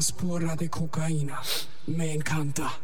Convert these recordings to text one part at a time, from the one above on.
una spora de cocaína. Me encanta.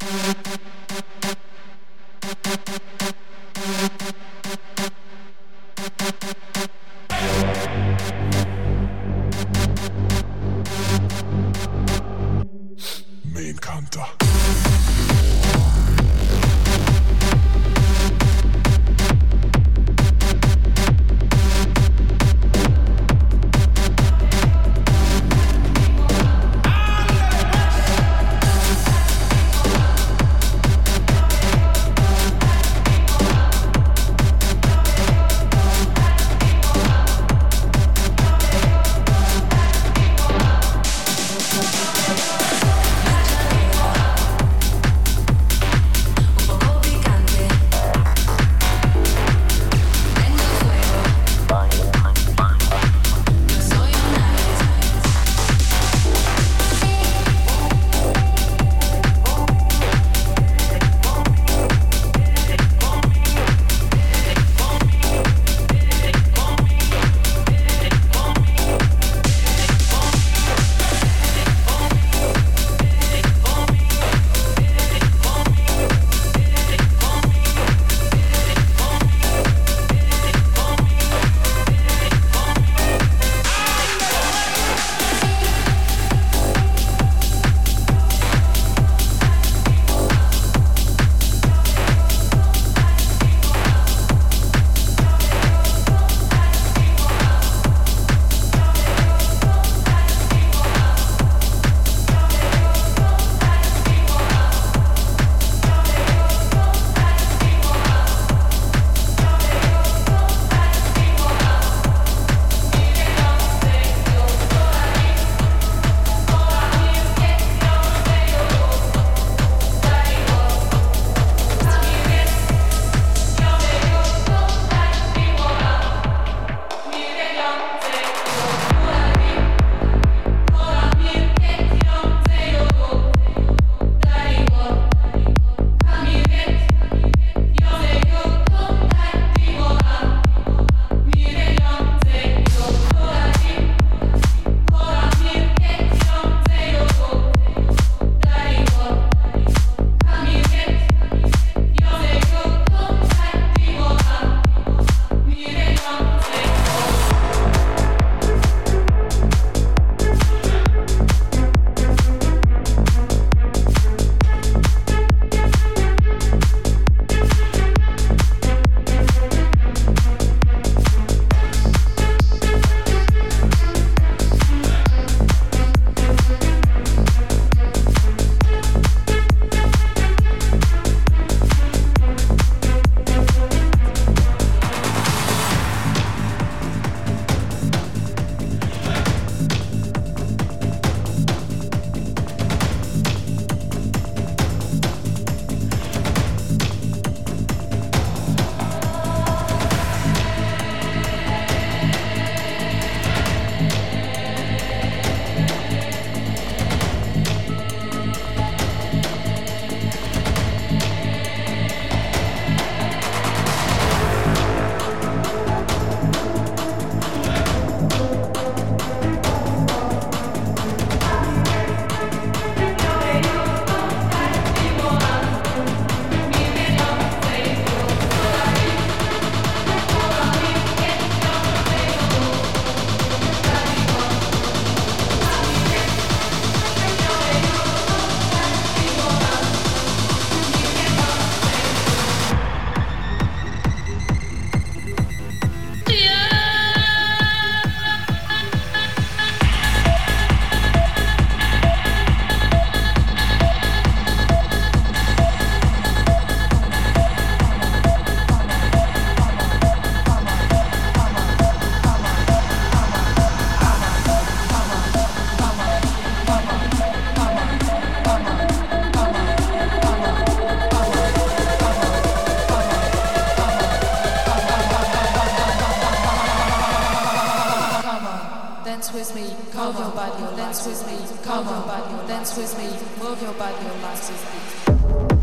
This is.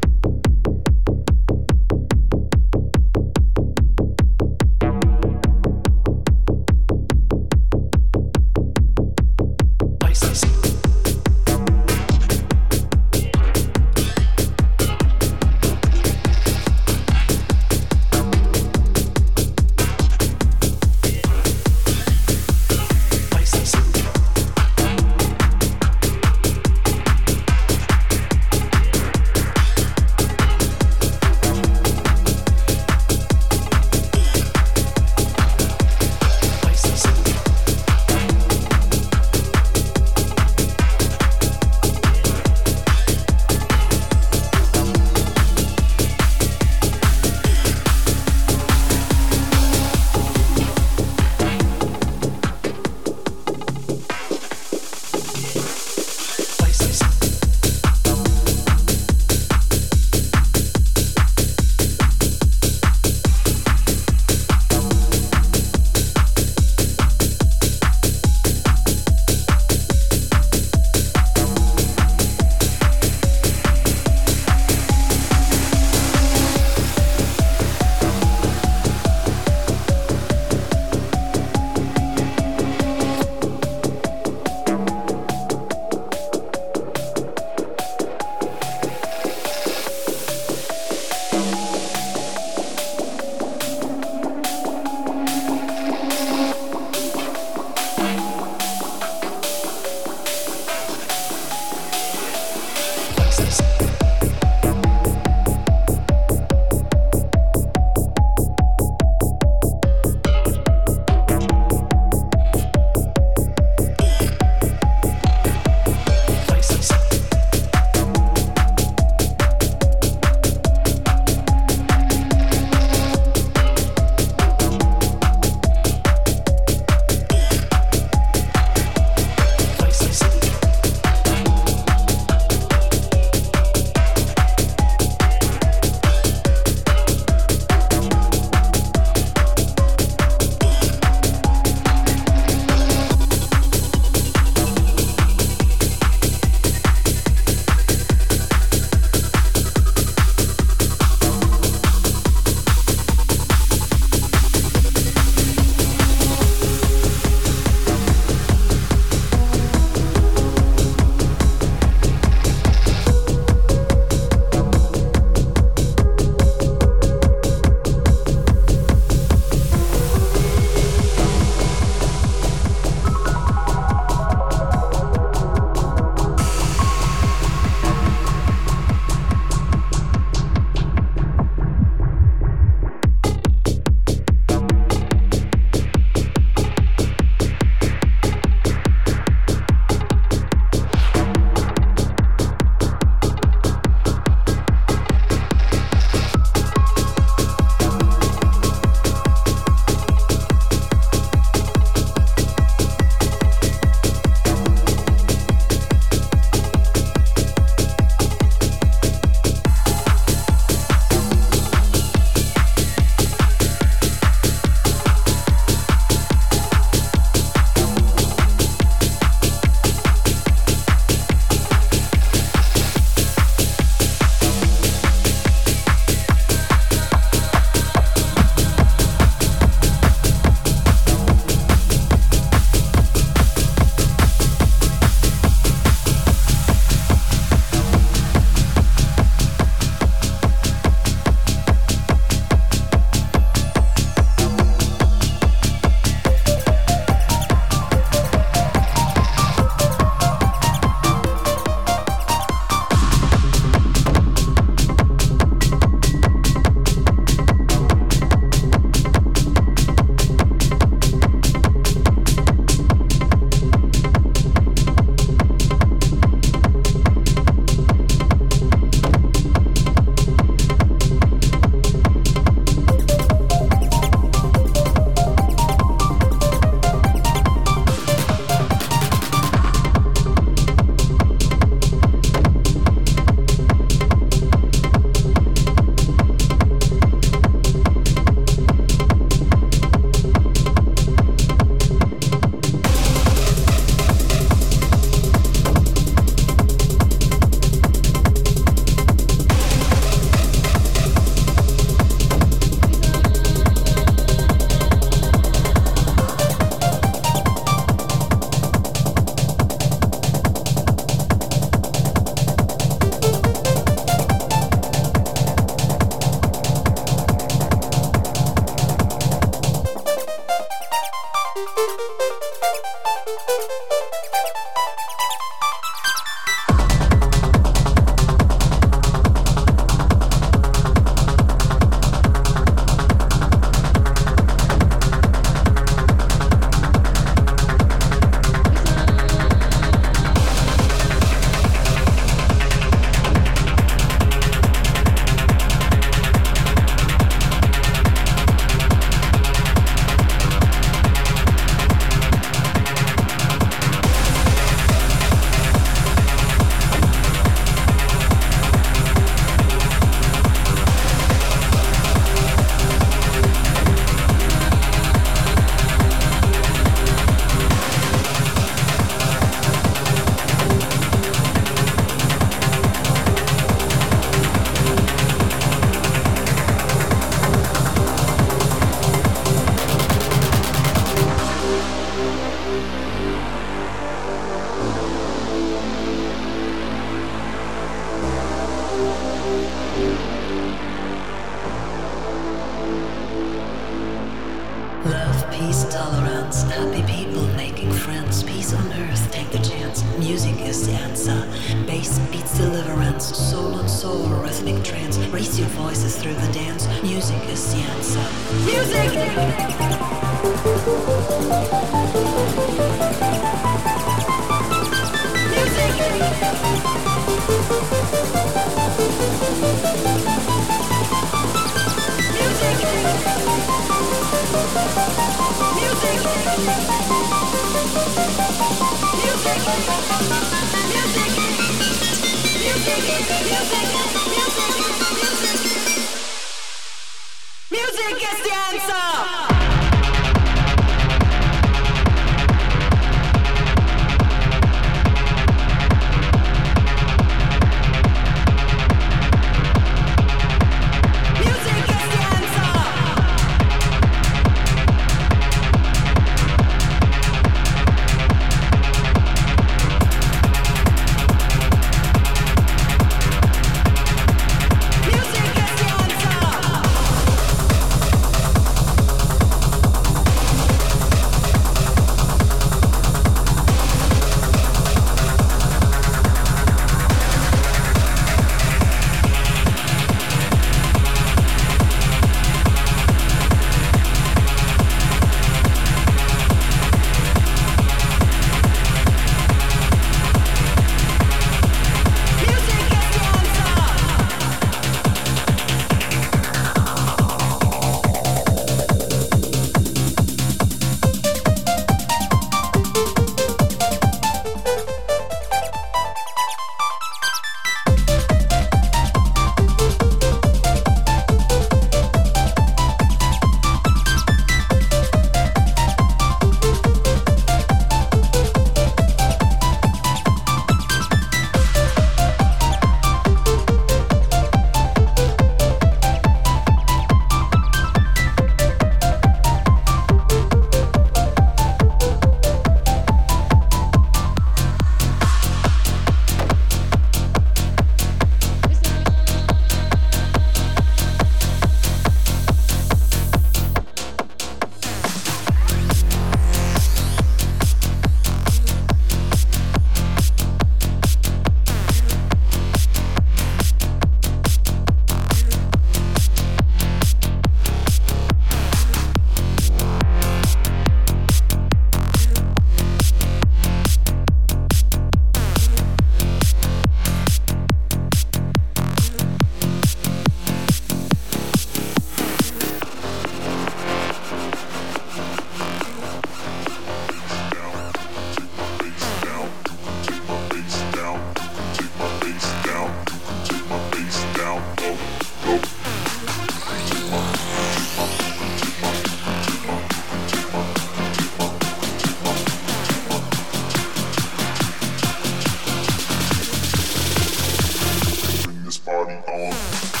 Oh.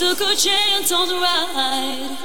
Took a chance on the ride.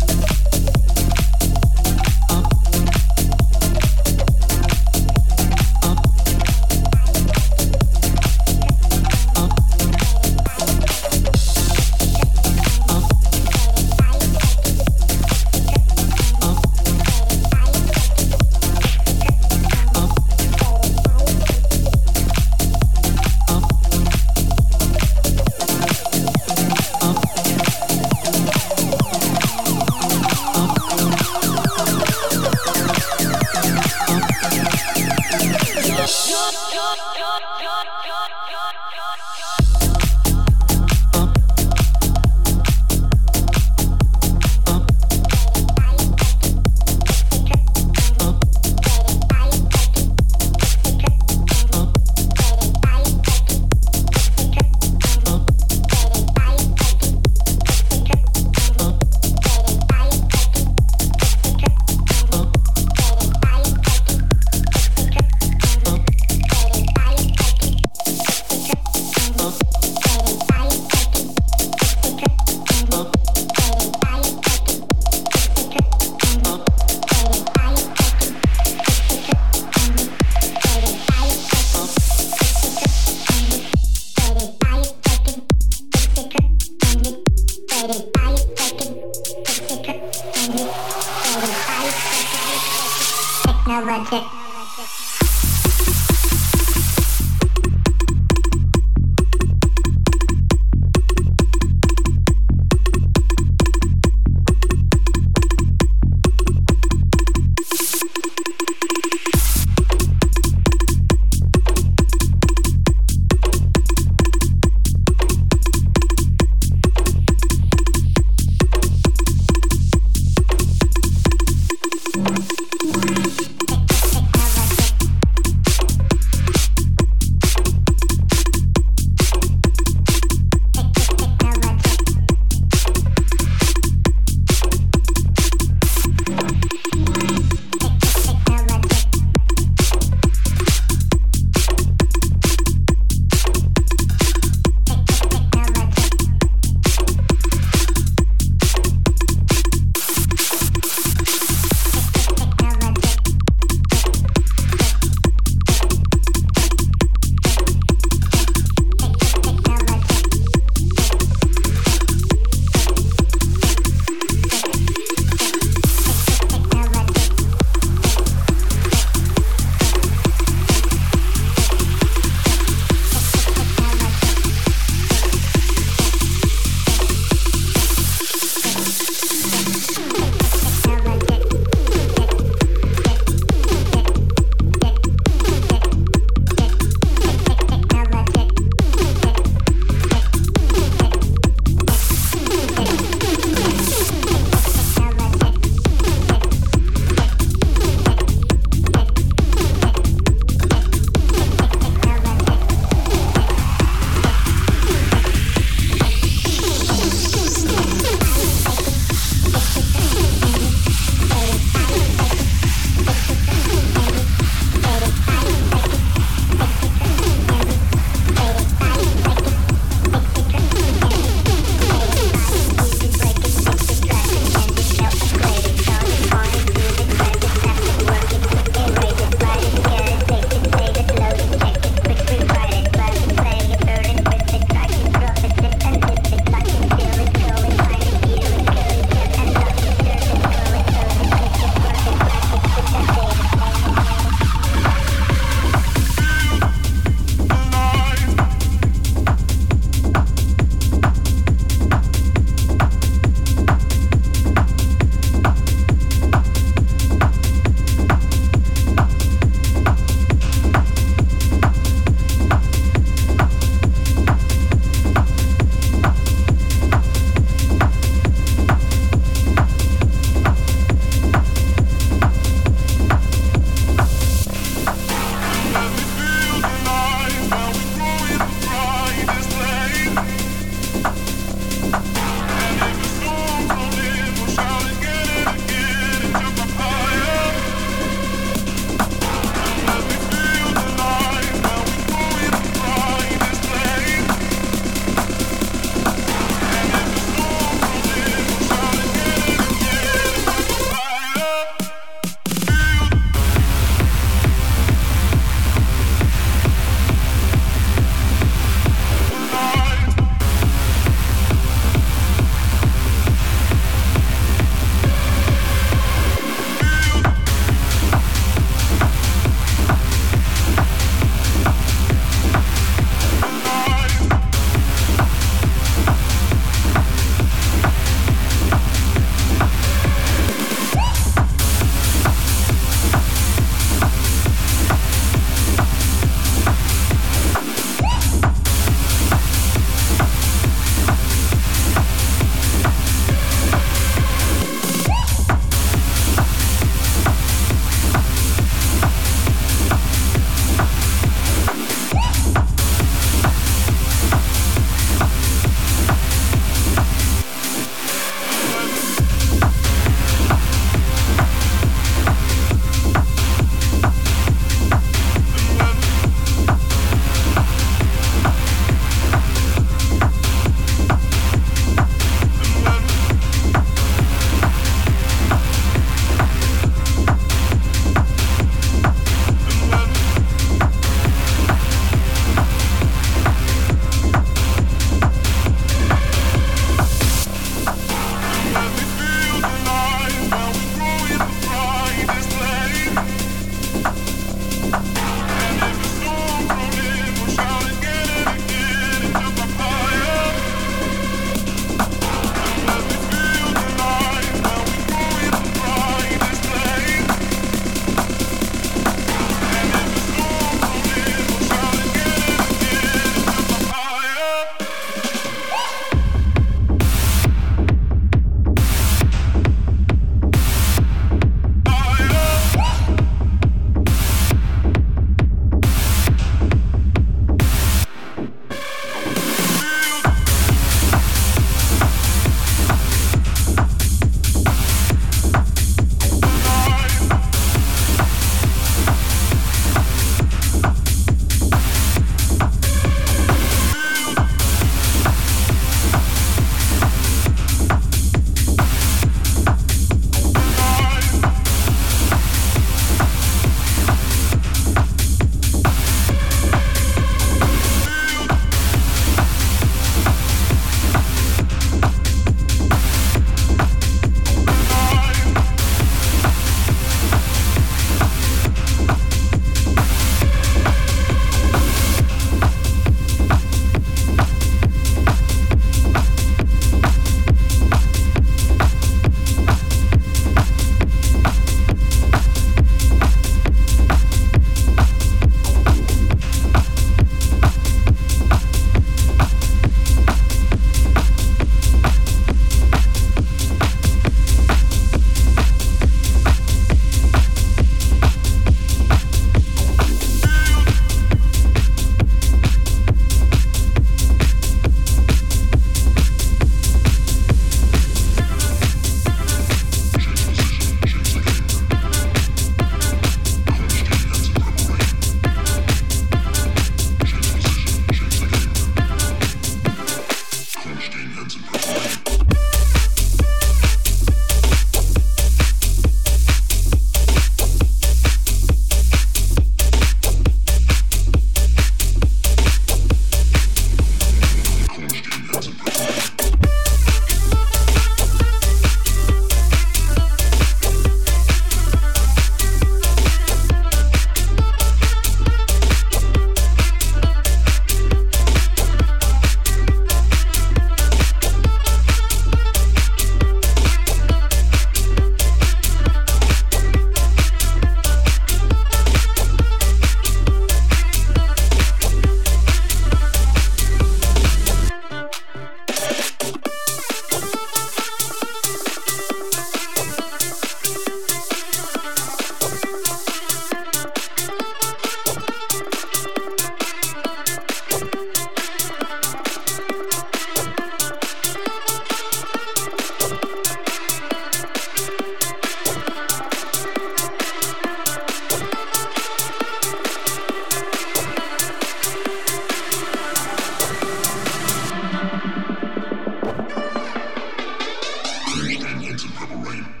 and purple rain.